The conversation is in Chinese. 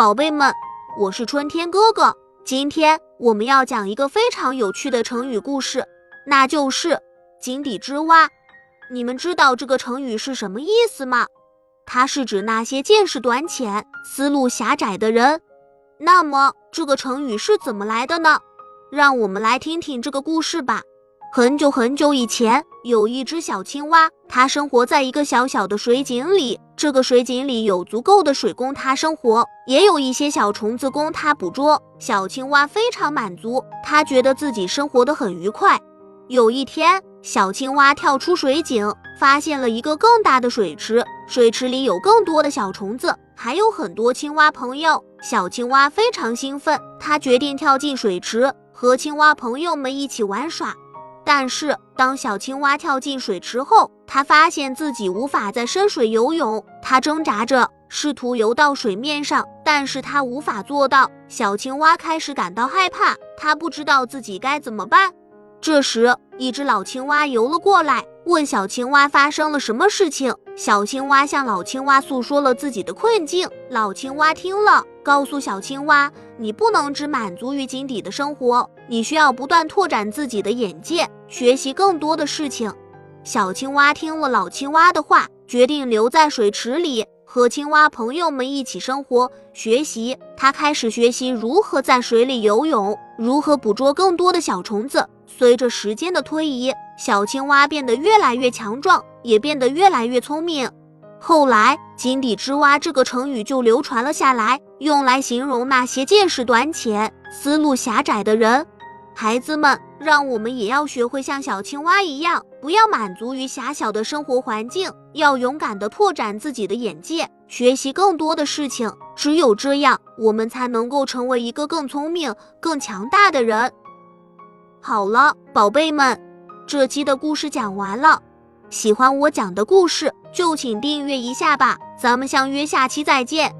宝贝们，我是春天哥哥。今天我们要讲一个非常有趣的成语故事，那就是“井底之蛙”。你们知道这个成语是什么意思吗？它是指那些见识短浅、思路狭窄的人。那么这个成语是怎么来的呢？让我们来听听这个故事吧。很久很久以前，有一只小青蛙，它生活在一个小小的水井里。这个水井里有足够的水供它生活，也有一些小虫子供它捕捉。小青蛙非常满足，它觉得自己生活的很愉快。有一天，小青蛙跳出水井，发现了一个更大的水池，水池里有更多的小虫子，还有很多青蛙朋友。小青蛙非常兴奋，它决定跳进水池，和青蛙朋友们一起玩耍。但是，当小青蛙跳进水池后，它发现自己无法在深水游泳。它挣扎着，试图游到水面上，但是它无法做到。小青蛙开始感到害怕，它不知道自己该怎么办。这时，一只老青蛙游了过来，问小青蛙发生了什么事情。小青蛙向老青蛙诉说了自己的困境。老青蛙听了，告诉小青蛙：“你不能只满足于井底的生活，你需要不断拓展自己的眼界。”学习更多的事情。小青蛙听了老青蛙的话，决定留在水池里，和青蛙朋友们一起生活、学习。它开始学习如何在水里游泳，如何捕捉更多的小虫子。随着时间的推移，小青蛙变得越来越强壮，也变得越来越聪明。后来，“井底之蛙”这个成语就流传了下来，用来形容那些见识短浅、思路狭窄的人。孩子们，让我们也要学会像小青蛙一样，不要满足于狭小的生活环境，要勇敢地拓展自己的眼界，学习更多的事情。只有这样，我们才能够成为一个更聪明、更强大的人。好了，宝贝们，这期的故事讲完了。喜欢我讲的故事，就请订阅一下吧。咱们相约下期再见。